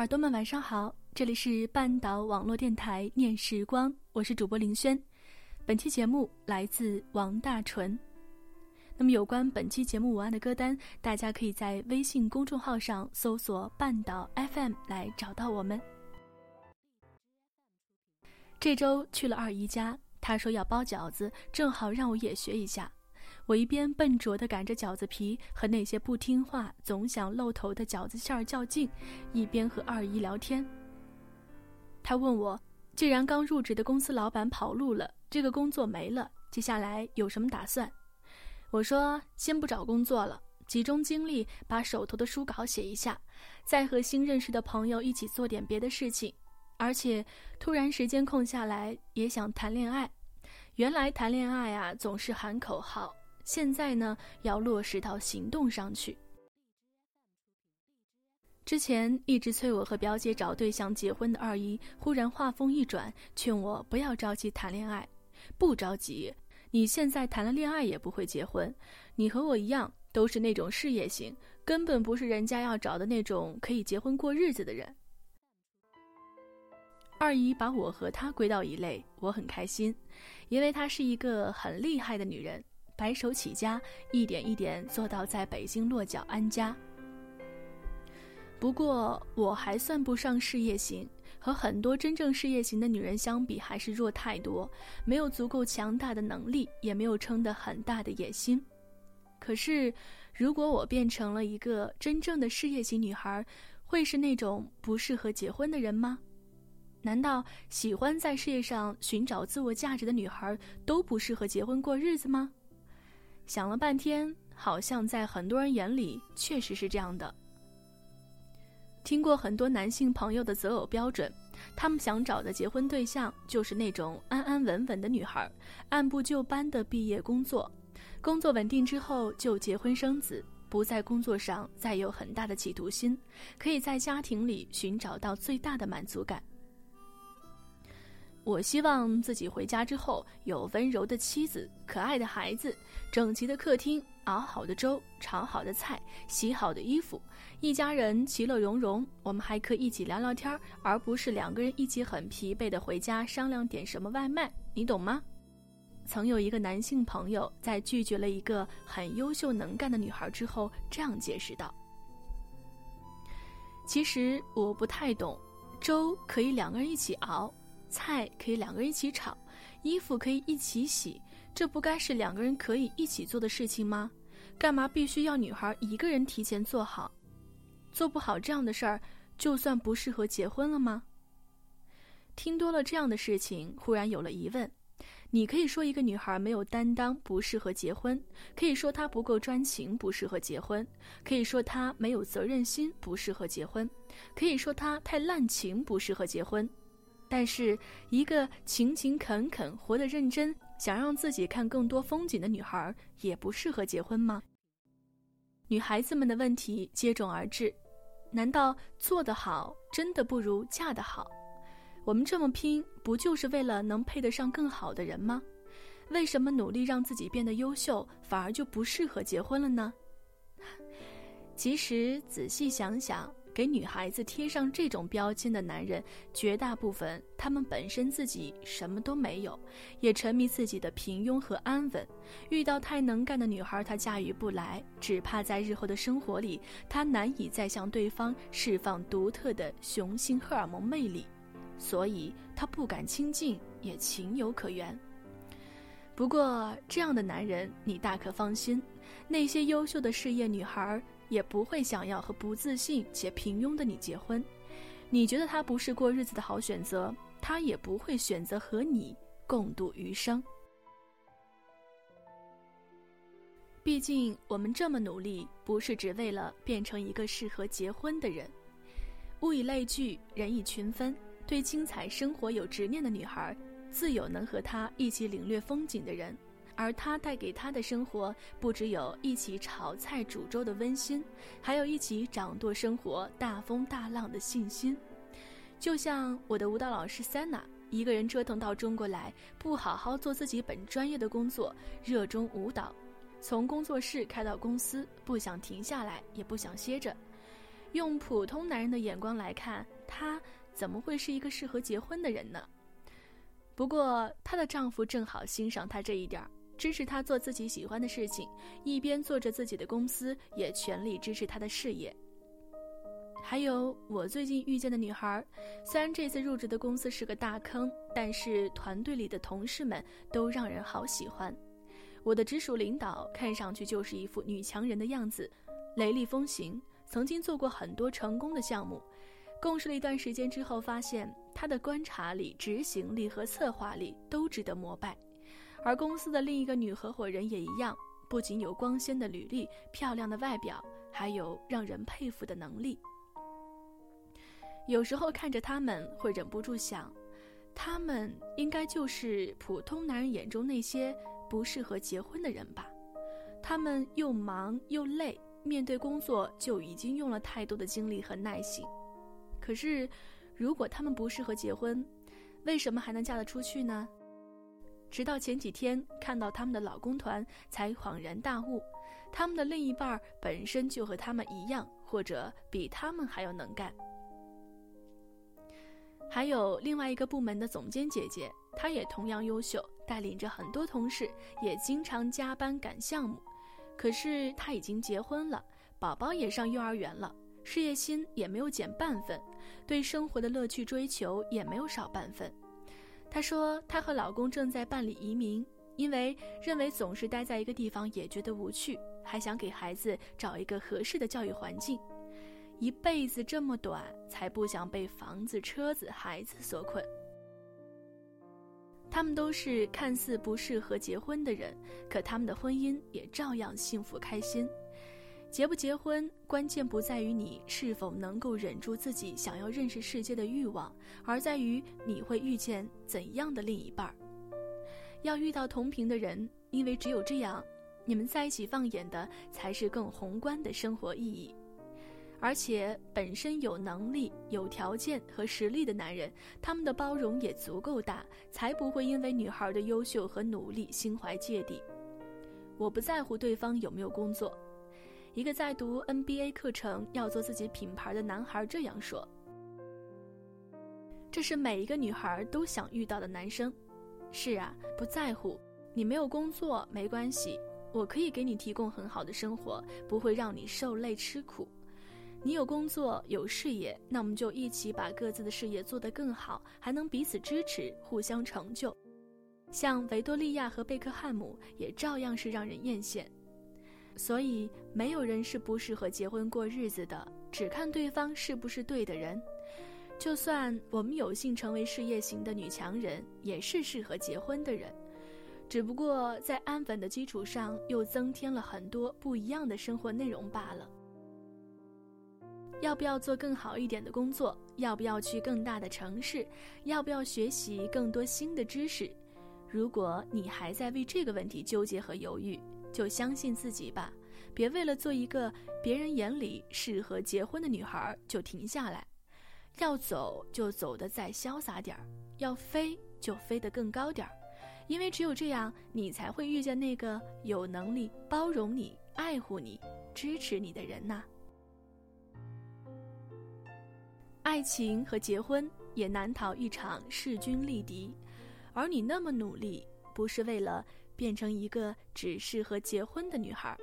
耳朵们晚上好，这里是半岛网络电台念时光，我是主播林轩。本期节目来自王大纯。那么有关本期节目文案的歌单，大家可以在微信公众号上搜索“半岛 FM” 来找到我们。这周去了二姨家，她说要包饺子，正好让我也学一下。我一边笨拙地擀着饺子皮，和那些不听话、总想露头的饺子馅儿较劲，一边和二姨聊天。她问我，既然刚入职的公司老板跑路了，这个工作没了，接下来有什么打算？我说，先不找工作了，集中精力把手头的书稿写一下，再和新认识的朋友一起做点别的事情。而且，突然时间空下来，也想谈恋爱。原来谈恋爱啊，总是喊口号。现在呢，要落实到行动上去。之前一直催我和表姐找对象结婚的二姨，忽然话锋一转，劝我不要着急谈恋爱。不着急，你现在谈了恋爱也不会结婚。你和我一样，都是那种事业型，根本不是人家要找的那种可以结婚过日子的人。二姨把我和她归到一类，我很开心，因为她是一个很厉害的女人。白手起家，一点一点做到在北京落脚安家。不过我还算不上事业型，和很多真正事业型的女人相比，还是弱太多。没有足够强大的能力，也没有撑得很大的野心。可是，如果我变成了一个真正的事业型女孩，会是那种不适合结婚的人吗？难道喜欢在事业上寻找自我价值的女孩都不适合结婚过日子吗？想了半天，好像在很多人眼里确实是这样的。听过很多男性朋友的择偶标准，他们想找的结婚对象就是那种安安稳稳的女孩，按部就班的毕业工作，工作稳定之后就结婚生子，不在工作上再有很大的企图心，可以在家庭里寻找到最大的满足感。我希望自己回家之后有温柔的妻子、可爱的孩子、整齐的客厅、熬好的粥、炒好的菜、洗好的衣服，一家人其乐融融。我们还可以一起聊聊天，而不是两个人一起很疲惫的回家商量点什么外卖，你懂吗？曾有一个男性朋友在拒绝了一个很优秀能干的女孩之后，这样解释道：“其实我不太懂，粥可以两个人一起熬。”菜可以两个人一起炒，衣服可以一起洗，这不该是两个人可以一起做的事情吗？干嘛必须要女孩一个人提前做好？做不好这样的事儿，就算不适合结婚了吗？听多了这样的事情，忽然有了疑问。你可以说一个女孩没有担当，不适合结婚；可以说她不够专情，不适合结婚；可以说她没有责任心，不适合结婚；可以说她太滥情，不适合结婚。但是，一个勤勤恳恳、活得认真、想让自己看更多风景的女孩，也不适合结婚吗？女孩子们的问题接踵而至：难道做得好真的不如嫁得好？我们这么拼，不就是为了能配得上更好的人吗？为什么努力让自己变得优秀，反而就不适合结婚了呢？其实，仔细想想。给女孩子贴上这种标签的男人，绝大部分他们本身自己什么都没有，也沉迷自己的平庸和安稳。遇到太能干的女孩，他驾驭不来，只怕在日后的生活里，他难以再向对方释放独特的雄性荷尔蒙魅力，所以他不敢亲近，也情有可原。不过，这样的男人你大可放心，那些优秀的事业女孩。也不会想要和不自信且平庸的你结婚，你觉得他不是过日子的好选择，他也不会选择和你共度余生。毕竟，我们这么努力，不是只为了变成一个适合结婚的人。物以类聚，人以群分。对精彩生活有执念的女孩，自有能和她一起领略风景的人，而他带给她的生活，不只有一起炒菜煮粥的温馨，还有一起掌舵生活大风大浪的信心。就像我的舞蹈老师 Sana，一个人折腾到中国来，不好好做自己本专业的工作，热衷舞蹈，从工作室开到公司，不想停下来，也不想歇着。用普通男人的眼光来看，他。怎么会是一个适合结婚的人呢？不过她的丈夫正好欣赏她这一点，支持他做自己喜欢的事情，一边做着自己的公司，也全力支持他的事业。还有我最近遇见的女孩，虽然这次入职的公司是个大坑，但是团队里的同事们都让人好喜欢。我的直属领导看上去就是一副女强人的样子，雷厉风行，曾经做过很多成功的项目。共事了一段时间之后，发现他的观察力、执行力和策划力都值得膜拜，而公司的另一个女合伙人也一样，不仅有光鲜的履历、漂亮的外表，还有让人佩服的能力。有时候看着他们，会忍不住想，他们应该就是普通男人眼中那些不适合结婚的人吧？他们又忙又累，面对工作就已经用了太多的精力和耐心。可是，如果他们不适合结婚，为什么还能嫁得出去呢？直到前几天看到他们的老公团，才恍然大悟，他们的另一半本身就和他们一样，或者比他们还要能干。还有另外一个部门的总监姐姐，她也同样优秀，带领着很多同事，也经常加班赶项目。可是她已经结婚了，宝宝也上幼儿园了。事业心也没有减半分，对生活的乐趣追求也没有少半分。她说，她和老公正在办理移民，因为认为总是待在一个地方也觉得无趣，还想给孩子找一个合适的教育环境。一辈子这么短，才不想被房子、车子、孩子所困。他们都是看似不适合结婚的人，可他们的婚姻也照样幸福开心。结不结婚，关键不在于你是否能够忍住自己想要认识世界的欲望，而在于你会遇见怎样的另一半儿。要遇到同频的人，因为只有这样，你们在一起放眼的才是更宏观的生活意义。而且，本身有能力、有条件和实力的男人，他们的包容也足够大，才不会因为女孩的优秀和努力心怀芥蒂。我不在乎对方有没有工作。一个在读 NBA 课程、要做自己品牌的男孩这样说：“这是每一个女孩都想遇到的男生。是啊，不在乎你没有工作没关系，我可以给你提供很好的生活，不会让你受累吃苦。你有工作有事业，那我们就一起把各自的事业做得更好，还能彼此支持，互相成就。像维多利亚和贝克汉姆，也照样是让人艳羡。”所以，没有人是不适合结婚过日子的，只看对方是不是对的人。就算我们有幸成为事业型的女强人，也是适合结婚的人，只不过在安稳的基础上，又增添了很多不一样的生活内容罢了。要不要做更好一点的工作？要不要去更大的城市？要不要学习更多新的知识？如果你还在为这个问题纠结和犹豫，就相信自己吧，别为了做一个别人眼里适合结婚的女孩就停下来。要走就走得再潇洒点儿，要飞就飞得更高点儿，因为只有这样，你才会遇见那个有能力包容你、爱护你、支持你的人呐。爱情和结婚也难逃一场势均力敌，而你那么努力，不是为了。变成一个只适合结婚的女孩。